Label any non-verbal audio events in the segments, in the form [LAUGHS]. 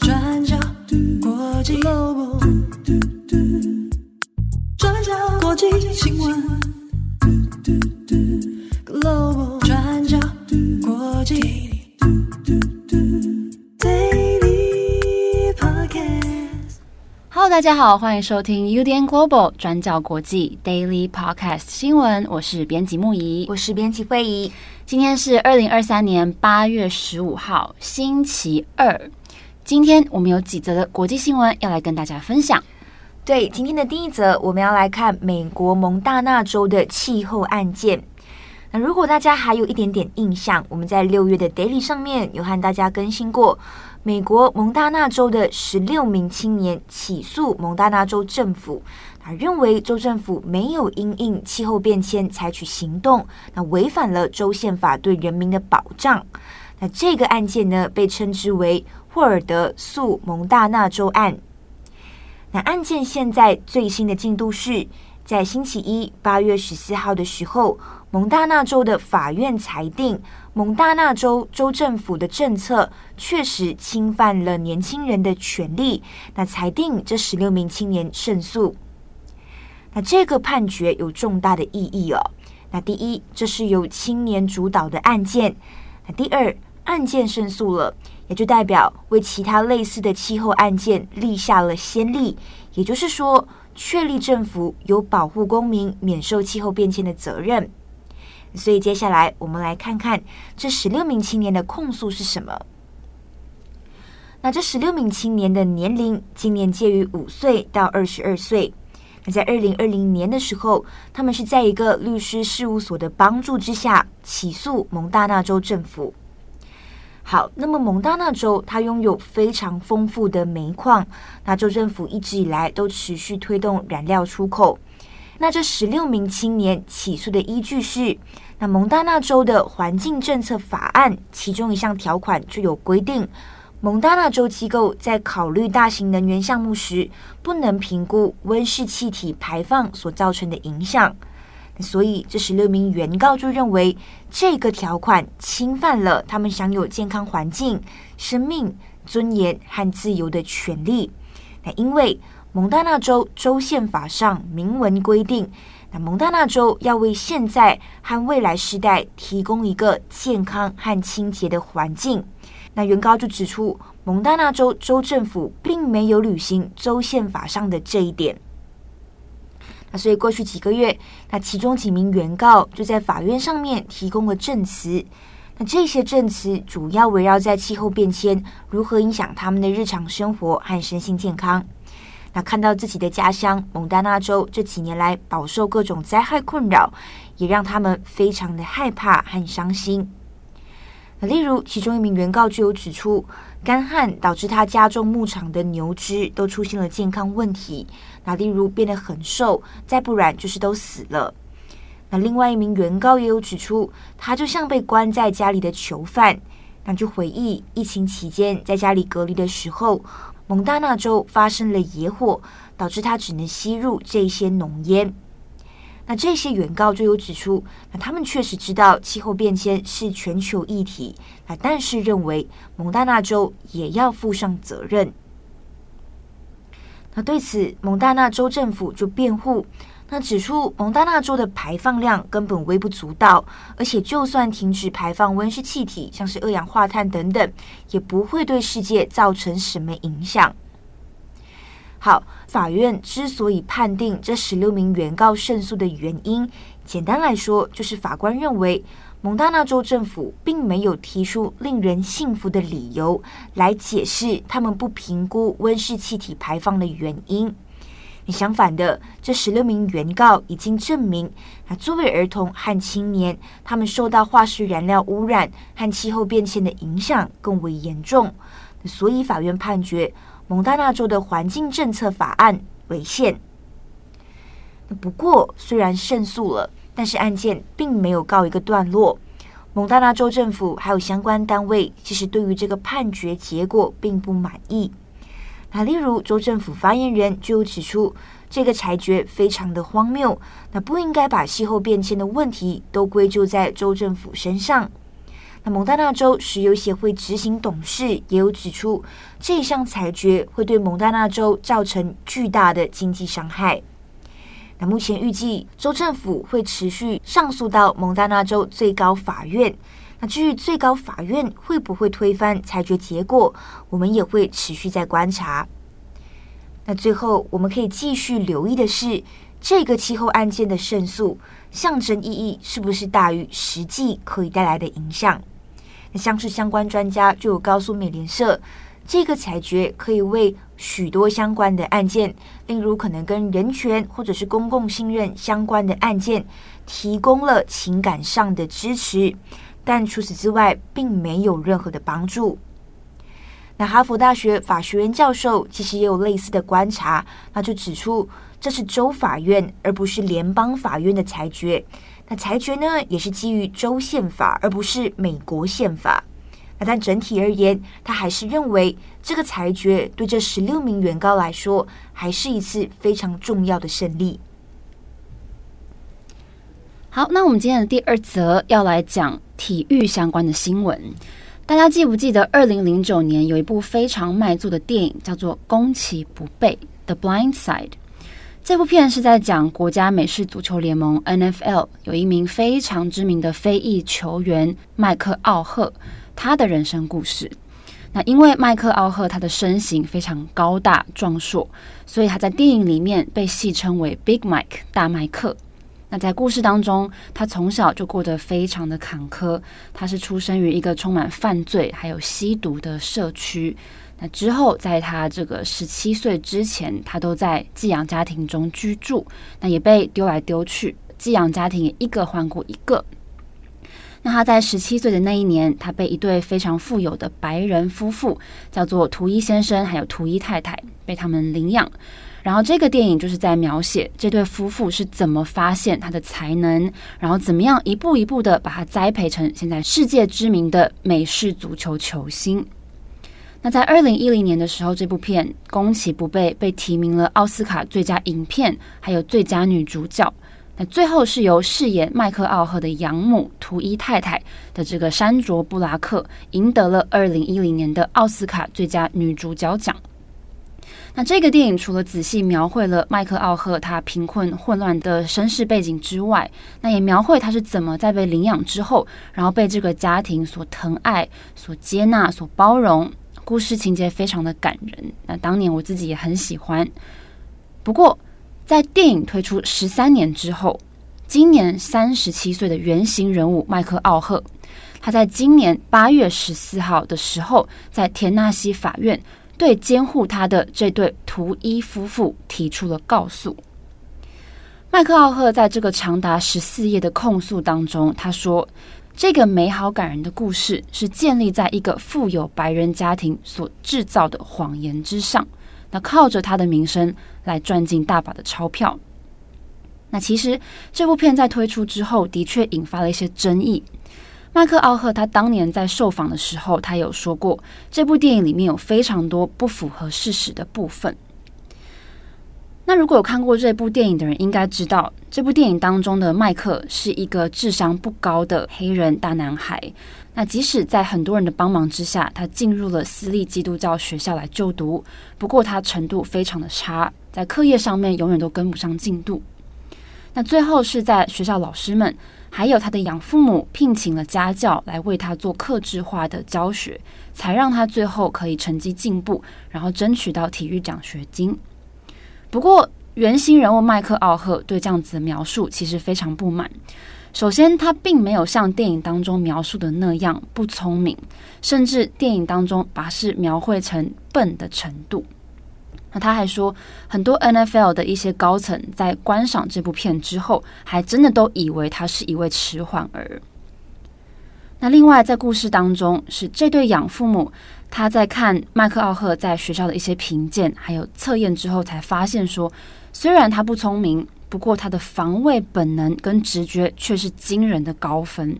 转角国际 Global，转角国际新闻。大家好，欢迎收听 UDN Global 转角国际 Daily Podcast 新闻。我是编辑木仪，我是编辑慧仪。今天是二零二三年八月十五号，星期二。今天我们有几则的国际新闻要来跟大家分享。对，今天的第一则，我们要来看美国蒙大纳州的气候案件。那如果大家还有一点点印象，我们在六月的 Daily 上面有和大家更新过。美国蒙大纳州的十六名青年起诉蒙大纳州政府，他认为州政府没有因应气候变迁采取行动，那违反了州宪法对人民的保障。那这个案件呢，被称之为霍尔德诉蒙大纳州案。那案件现在最新的进度是在星期一八月十四号的时候，蒙大纳州的法院裁定。蒙大纳州州政府的政策确实侵犯了年轻人的权利，那裁定这十六名青年胜诉。那这个判决有重大的意义哦。那第一，这是由青年主导的案件；那第二，案件胜诉了，也就代表为其他类似的气候案件立下了先例。也就是说，确立政府有保护公民免受气候变迁的责任。所以接下来我们来看看这十六名青年的控诉是什么。那这十六名青年的年龄今年介于五岁到二十二岁。那在二零二零年的时候，他们是在一个律师事务所的帮助之下起诉蒙大纳州政府。好，那么蒙大纳州它拥有非常丰富的煤矿，那州政府一直以来都持续推动燃料出口。那这十六名青年起诉的依据是，那蒙大纳州的环境政策法案其中一项条款就有规定，蒙大纳州机构在考虑大型能源项目时，不能评估温室气体排放所造成的影响。所以这十六名原告就认为，这个条款侵犯了他们享有健康环境、生命、尊严和自由的权利。那因为蒙大纳州州宪法上明文规定，那蒙大纳州要为现在和未来世代提供一个健康和清洁的环境。那原告就指出，蒙大纳州州政府并没有履行州宪法上的这一点。那所以过去几个月，那其中几名原告就在法院上面提供了证词。那这些证词主要围绕在气候变迁如何影响他们的日常生活和身心健康。那看到自己的家乡蒙大纳州这几年来饱受各种灾害困扰，也让他们非常的害怕和伤心。那例如，其中一名原告就有指出，干旱导致他家中牧场的牛只都出现了健康问题。那例如变得很瘦，再不然就是都死了。那另外一名原告也有指出，他就像被关在家里的囚犯。那就回忆疫情期间在家里隔离的时候。蒙大纳州发生了野火，导致他只能吸入这些浓烟。那这些原告就有指出，那他们确实知道气候变迁是全球议题，那但是认为蒙大纳州也要负上责任。那对此，蒙大纳州政府就辩护。那指出，蒙大纳州的排放量根本微不足道，而且就算停止排放温室气体，像是二氧化碳等等，也不会对世界造成什么影响。好，法院之所以判定这十六名原告胜诉的原因，简单来说，就是法官认为蒙大纳州政府并没有提出令人信服的理由来解释他们不评估温室气体排放的原因。相反的，这十六名原告已经证明，啊，作为儿童和青年，他们受到化石燃料污染和气候变迁的影响更为严重，所以法院判决蒙大纳州的环境政策法案违宪。不过，虽然胜诉了，但是案件并没有告一个段落。蒙大纳州政府还有相关单位，其实对于这个判决结果并不满意。那例如，州政府发言人就指出，这个裁决非常的荒谬，那不应该把气候变迁的问题都归咎在州政府身上。那蒙大拿州石油协会执行董事也有指出，这项裁决会对蒙大拿州造成巨大的经济伤害。那目前预计州政府会持续上诉到蒙大拿州最高法院。那至于最高法院会不会推翻裁决结果，我们也会持续在观察。那最后我们可以继续留意的是，这个气候案件的胜诉象征意义是不是大于实际可以带来的影响？那像是相关专家就有告诉美联社，这个裁决可以为许多相关的案件，例如可能跟人权或者是公共信任相关的案件，提供了情感上的支持，但除此之外，并没有任何的帮助。那哈佛大学法学院教授其实也有类似的观察，那就指出这是州法院而不是联邦法院的裁决。那裁决呢，也是基于州宪法，而不是美国宪法。那但整体而言，他还是认为这个裁决对这十六名原告来说，还是一次非常重要的胜利。好，那我们今天的第二则要来讲体育相关的新闻。大家记不记得二零零九年有一部非常卖座的电影，叫做《攻其不备》（The Blind Side）。这部片是在讲国家美式足球联盟 NFL 有一名非常知名的非裔球员麦克奥赫，他的人生故事。那因为麦克奥赫他的身形非常高大壮硕，所以他在电影里面被戏称为 Big Mike 大麦克。那在故事当中，他从小就过得非常的坎坷，他是出生于一个充满犯罪还有吸毒的社区。那之后，在他这个十七岁之前，他都在寄养家庭中居住，那也被丢来丢去，寄养家庭也一个换过一个。那他在十七岁的那一年，他被一对非常富有的白人夫妇，叫做图伊先生还有图伊太太，被他们领养。然后这个电影就是在描写这对夫妇是怎么发现他的才能，然后怎么样一步一步的把他栽培成现在世界知名的美式足球球星。那在二零一零年的时候，这部片《攻其不备》被提名了奥斯卡最佳影片，还有最佳女主角。那最后是由饰演麦克奥赫的养母图伊太太的这个山卓布拉克赢得了二零一零年的奥斯卡最佳女主角奖。那这个电影除了仔细描绘了麦克奥赫他贫困混乱的身世背景之外，那也描绘他是怎么在被领养之后，然后被这个家庭所疼爱、所接纳、所包容。故事情节非常的感人，那当年我自己也很喜欢。不过，在电影推出十三年之后，今年三十七岁的原型人物麦克奥赫，他在今年八月十四号的时候，在田纳西法院对监护他的这对图伊夫妇提出了告诉。麦克奥赫在这个长达十四页的控诉当中，他说。这个美好感人的故事是建立在一个富有白人家庭所制造的谎言之上，那靠着他的名声来赚进大把的钞票。那其实这部片在推出之后，的确引发了一些争议。麦克奥赫他当年在受访的时候，他有说过，这部电影里面有非常多不符合事实的部分。那如果有看过这部电影的人，应该知道这部电影当中的麦克是一个智商不高的黑人大男孩。那即使在很多人的帮忙之下，他进入了私立基督教学校来就读，不过他程度非常的差，在课业上面永远都跟不上进度。那最后是在学校老师们还有他的养父母聘请了家教来为他做克制化的教学，才让他最后可以成绩进步，然后争取到体育奖学金。不过，原型人物麦克奥赫对这样子的描述其实非常不满。首先，他并没有像电影当中描述的那样不聪明，甚至电影当中把是描绘成笨的程度。那他还说，很多 NFL 的一些高层在观赏这部片之后，还真的都以为他是一位迟缓儿。那另外，在故事当中，是这对养父母。他在看麦克奥赫在学校的一些评鉴还有测验之后，才发现说，虽然他不聪明，不过他的防卫本能跟直觉却是惊人的高分，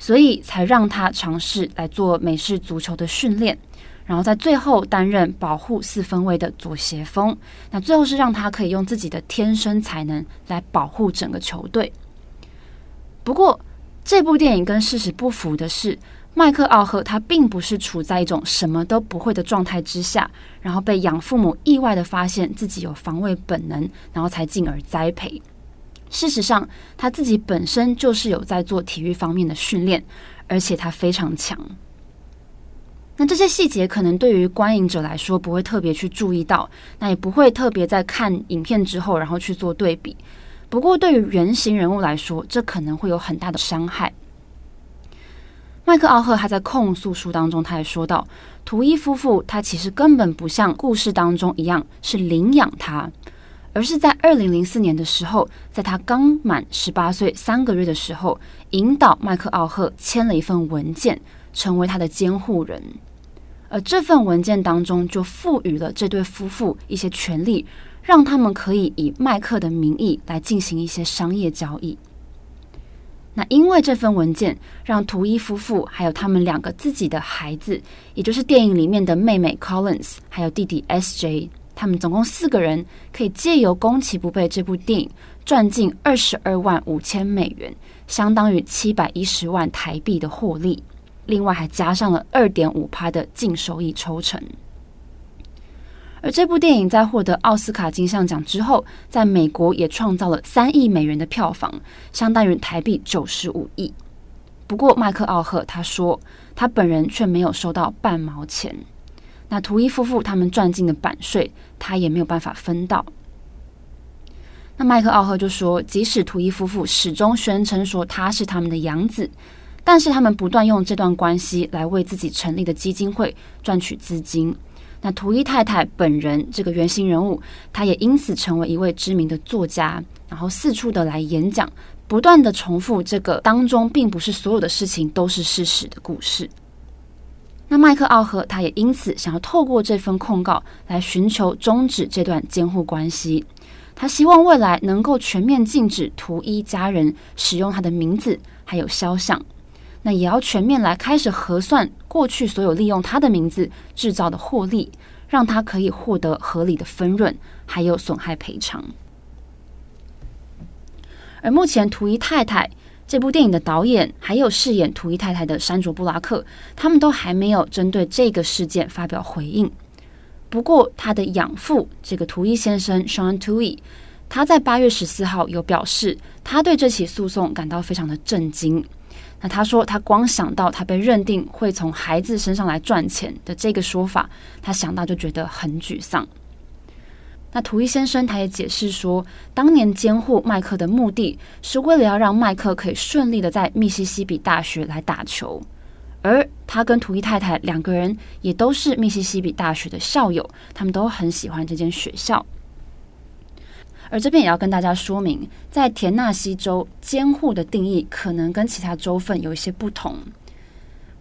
所以才让他尝试来做美式足球的训练，然后在最后担任保护四分卫的左斜锋。那最后是让他可以用自己的天生才能来保护整个球队。不过，这部电影跟事实不符的是。麦克奥赫他并不是处在一种什么都不会的状态之下，然后被养父母意外的发现自己有防卫本能，然后才进而栽培。事实上，他自己本身就是有在做体育方面的训练，而且他非常强。那这些细节可能对于观影者来说不会特别去注意到，那也不会特别在看影片之后然后去做对比。不过对于原型人物来说，这可能会有很大的伤害。麦克奥赫他在控诉书当中，他也说到，图伊夫妇他其实根本不像故事当中一样是领养他，而是在二零零四年的时候，在他刚满十八岁三个月的时候，引导麦克奥赫签了一份文件，成为他的监护人。而这份文件当中就赋予了这对夫妇一些权利，让他们可以以麦克的名义来进行一些商业交易。那因为这份文件，让图伊夫妇还有他们两个自己的孩子，也就是电影里面的妹妹 Collins，还有弟弟 SJ，他们总共四个人，可以借由《攻其不备》这部电影赚进二十二万五千美元，相当于七百一十万台币的获利，另外还加上了二点五趴的净收益抽成。而这部电影在获得奥斯卡金像奖之后，在美国也创造了三亿美元的票房，相当于台币九十五亿。不过，麦克奥赫他说，他本人却没有收到半毛钱。那图伊夫妇他们赚进的版税，他也没有办法分到。那麦克奥赫就说，即使图伊夫妇始终宣称说他是他们的养子，但是他们不断用这段关系来为自己成立的基金会赚取资金。那图伊太太本人这个原型人物，他也因此成为一位知名的作家，然后四处的来演讲，不断的重复这个当中并不是所有的事情都是事实的故事。那麦克奥赫他也因此想要透过这份控告来寻求终止这段监护关系，他希望未来能够全面禁止图伊家人使用他的名字还有肖像。那也要全面来开始核算过去所有利用他的名字制造的获利，让他可以获得合理的分润，还有损害赔偿。而目前图伊太太这部电影的导演，还有饰演图伊太太的山卓布拉克，他们都还没有针对这个事件发表回应。不过，他的养父这个图伊先生 Sean Tuohy，他在八月十四号有表示，他对这起诉讼感到非常的震惊。那他说，他光想到他被认定会从孩子身上来赚钱的这个说法，他想到就觉得很沮丧。那图伊先生他也解释说，当年监护麦克的目的是为了要让麦克可以顺利的在密西西比大学来打球，而他跟图伊太太两个人也都是密西西比大学的校友，他们都很喜欢这间学校。而这边也要跟大家说明，在田纳西州监护的定义可能跟其他州份有一些不同。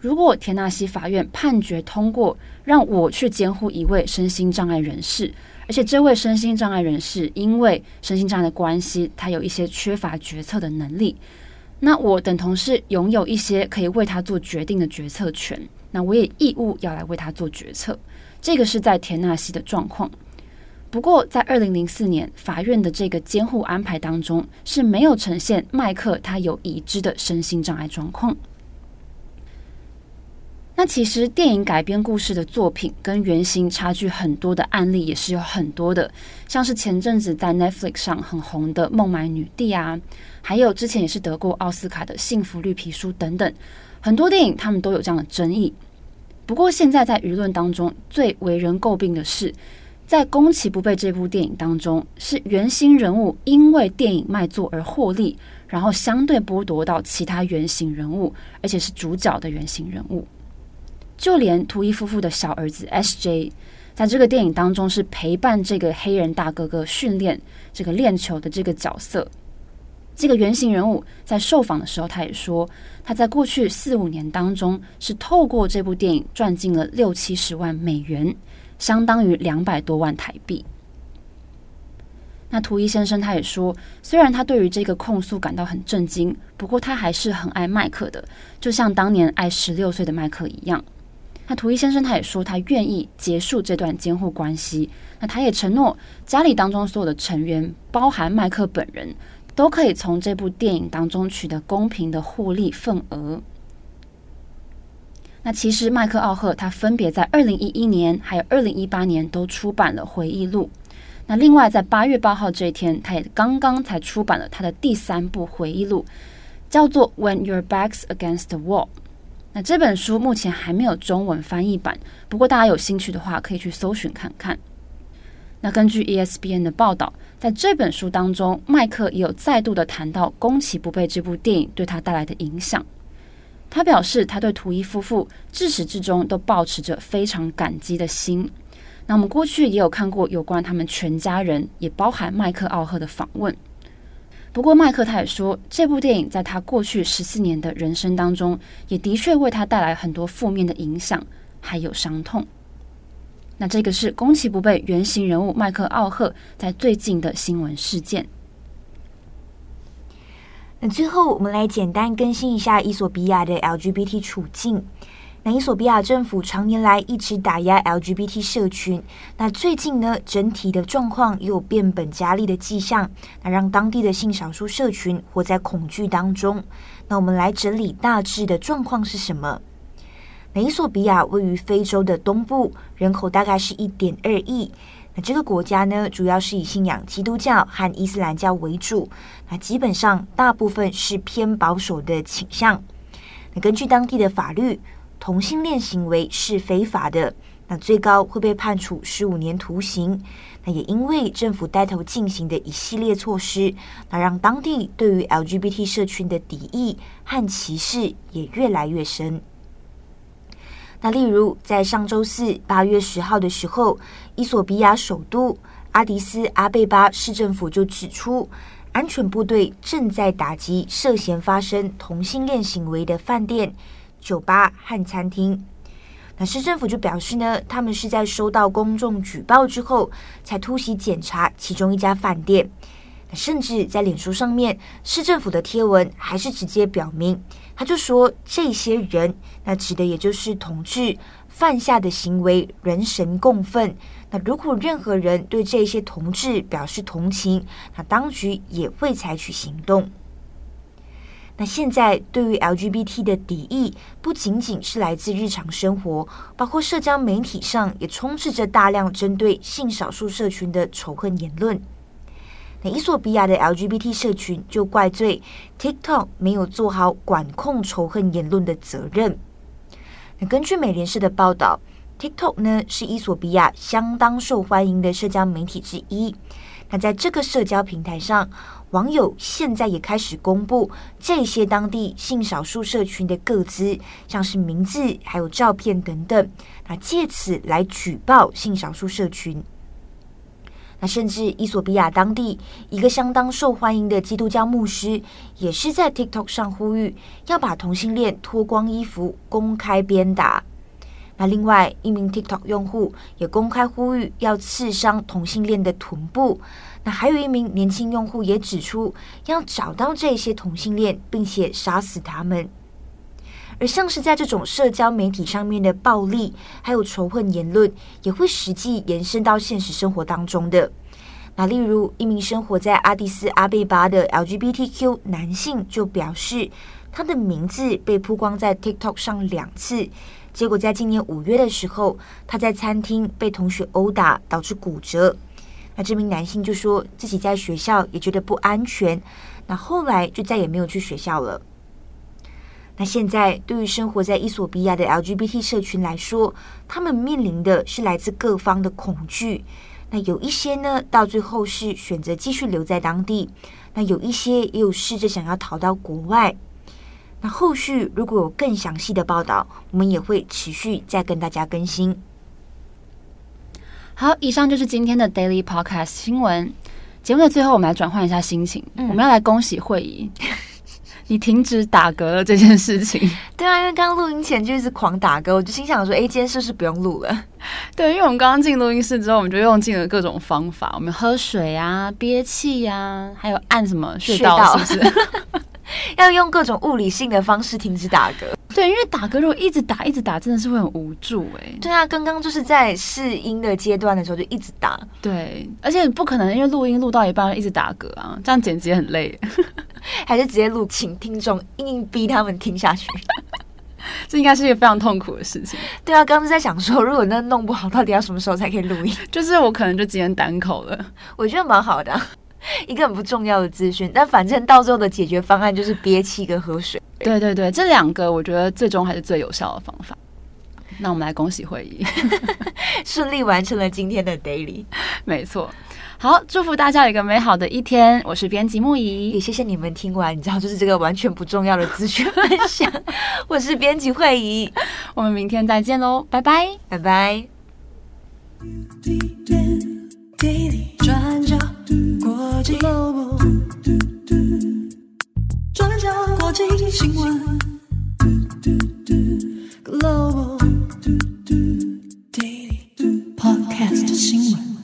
如果田纳西法院判决通过，让我去监护一位身心障碍人士，而且这位身心障碍人士因为身心障碍的关系，他有一些缺乏决策的能力，那我等同是拥有一些可以为他做决定的决策权，那我也义务要来为他做决策。这个是在田纳西的状况。不过，在二零零四年，法院的这个监护安排当中是没有呈现麦克他有已知的身心障碍状况。那其实电影改编故事的作品跟原型差距很多的案例也是有很多的，像是前阵子在 Netflix 上很红的《孟买女帝》啊，还有之前也是得过奥斯卡的《幸福绿皮书》等等，很多电影他们都有这样的争议。不过现在在舆论当中最为人诟病的是。在《攻其不备》这部电影当中，是原型人物因为电影卖座而获利，然后相对剥夺到其他原型人物，而且是主角的原型人物。就连图伊夫妇的小儿子 SJ，在这个电影当中是陪伴这个黑人大哥哥训练这个练球的这个角色。这个原型人物在受访的时候，他也说，他在过去四五年当中是透过这部电影赚进了六七十万美元。相当于两百多万台币。那图伊先生他也说，虽然他对于这个控诉感到很震惊，不过他还是很爱麦克的，就像当年爱十六岁的麦克一样。那图伊先生他也说，他愿意结束这段监护关系。那他也承诺，家里当中所有的成员，包含麦克本人，都可以从这部电影当中取得公平的获利份额。那其实麦克奥赫他分别在二零一一年还有二零一八年都出版了回忆录。那另外在八月八号这一天，他也刚刚才出版了他的第三部回忆录，叫做《When Your Back's Against the Wall》。那这本书目前还没有中文翻译版，不过大家有兴趣的话可以去搜寻看看。那根据 ESPN 的报道，在这本书当中，麦克也有再度的谈到《攻其不备》这部电影对他带来的影响。他表示，他对图伊夫妇自始至终都保持着非常感激的心。那我们过去也有看过有关他们全家人，也包含麦克奥赫的访问。不过，麦克他也说，这部电影在他过去十四年的人生当中，也的确为他带来很多负面的影响，还有伤痛。那这个是攻其不备原型人物麦克奥赫在最近的新闻事件。那最后，我们来简单更新一下伊索比亚的 LGBT 处境。那衣索比亚政府常年来一直打压 LGBT 社群，那最近呢，整体的状况又有变本加厉的迹象，那让当地的性少数社群活在恐惧当中。那我们来整理大致的状况是什么？美索比亚位于非洲的东部，人口大概是一点二亿。那这个国家呢，主要是以信仰基督教和伊斯兰教为主。那基本上大部分是偏保守的倾向。那根据当地的法律，同性恋行为是非法的，那最高会被判处十五年徒刑。那也因为政府带头进行的一系列措施，那让当地对于 LGBT 社群的敌意和歧视也越来越深。那例如，在上周四八月十号的时候，伊索比亚首都阿迪斯阿贝巴市政府就指出，安全部队正在打击涉嫌发生同性恋行为的饭店、酒吧和餐厅。那市政府就表示呢，他们是在收到公众举报之后，才突袭检查其中一家饭店。那甚至在脸书上面，市政府的贴文还是直接表明，他就说这些人，那指的也就是同志犯下的行为，人神共愤。那如果任何人对这些同志表示同情，那当局也会采取行动。那现在对于 LGBT 的敌意，不仅仅是来自日常生活，包括社交媒体上也充斥着大量针对性少数社群的仇恨言论。那伊索比亚的 LGBT 社群就怪罪 TikTok 没有做好管控仇恨言论的责任。那根据美联社的报道，TikTok 呢是伊索比亚相当受欢迎的社交媒体之一。那在这个社交平台上，网友现在也开始公布这些当地性少数社群的个资，像是名字还有照片等等，那借此来举报性少数社群。那甚至伊索比亚当地一个相当受欢迎的基督教牧师，也是在 TikTok 上呼吁要把同性恋脱光衣服公开鞭打。那另外一名 TikTok 用户也公开呼吁要刺伤同性恋的臀部。那还有一名年轻用户也指出要找到这些同性恋，并且杀死他们。而像是在这种社交媒体上面的暴力，还有仇恨言论，也会实际延伸到现实生活当中的。那例如，一名生活在阿迪斯阿贝巴的 LGBTQ 男性就表示，他的名字被曝光在 TikTok 上两次，结果在今年五月的时候，他在餐厅被同学殴打，导致骨折。那这名男性就说自己在学校也觉得不安全，那后来就再也没有去学校了。那现在，对于生活在伊索比亚的 LGBT 社群来说，他们面临的是来自各方的恐惧。那有一些呢，到最后是选择继续留在当地；那有一些也有试着想要逃到国外。那后续如果有更详细的报道，我们也会持续再跟大家更新。好，以上就是今天的 Daily Podcast 新闻。节目的最后，我们来转换一下心情，嗯、我们要来恭喜慧仪。[LAUGHS] 你停止打嗝了这件事情，[LAUGHS] 对啊，因为刚刚录音前就一直狂打嗝，我就心想说，哎，今天是不是不用录了？[LAUGHS] 对，因为我们刚刚进录音室之后，我们就用尽了各种方法，我们喝水啊、憋气呀，还有按什么穴道，是不是？[LAUGHS] 要用各种物理性的方式停止打嗝。对，因为打嗝如果一直打、一直打，真的是会很无助哎、欸。对啊，刚刚就是在试音的阶段的时候就一直打。对，而且不可能因为录音录到一半一直打嗝啊，这样剪辑也很累。[LAUGHS] 还是直接录，请听众硬硬逼他们听下去。[LAUGHS] 这应该是一个非常痛苦的事情。对啊，刚刚在想说，如果那弄不好，到底要什么时候才可以录音？就是我可能就只能单口了。我觉得蛮好的，[LAUGHS] 一个很不重要的资讯，但反正到最后的解决方案就是憋气跟喝水。对对对，这两个我觉得最终还是最有效的方法。那我们来恭喜会议 [LAUGHS] 顺利完成了今天的 daily，[LAUGHS] 没错。好，祝福大家有一个美好的一天。我是编辑木仪，也谢谢你们听完。你知道，就是这个完全不重要的资讯分享。我是编辑会议，我们明天再见喽，拜拜，拜拜。转角国际 Global，转角国际新闻。Global Daily Podcast 新闻。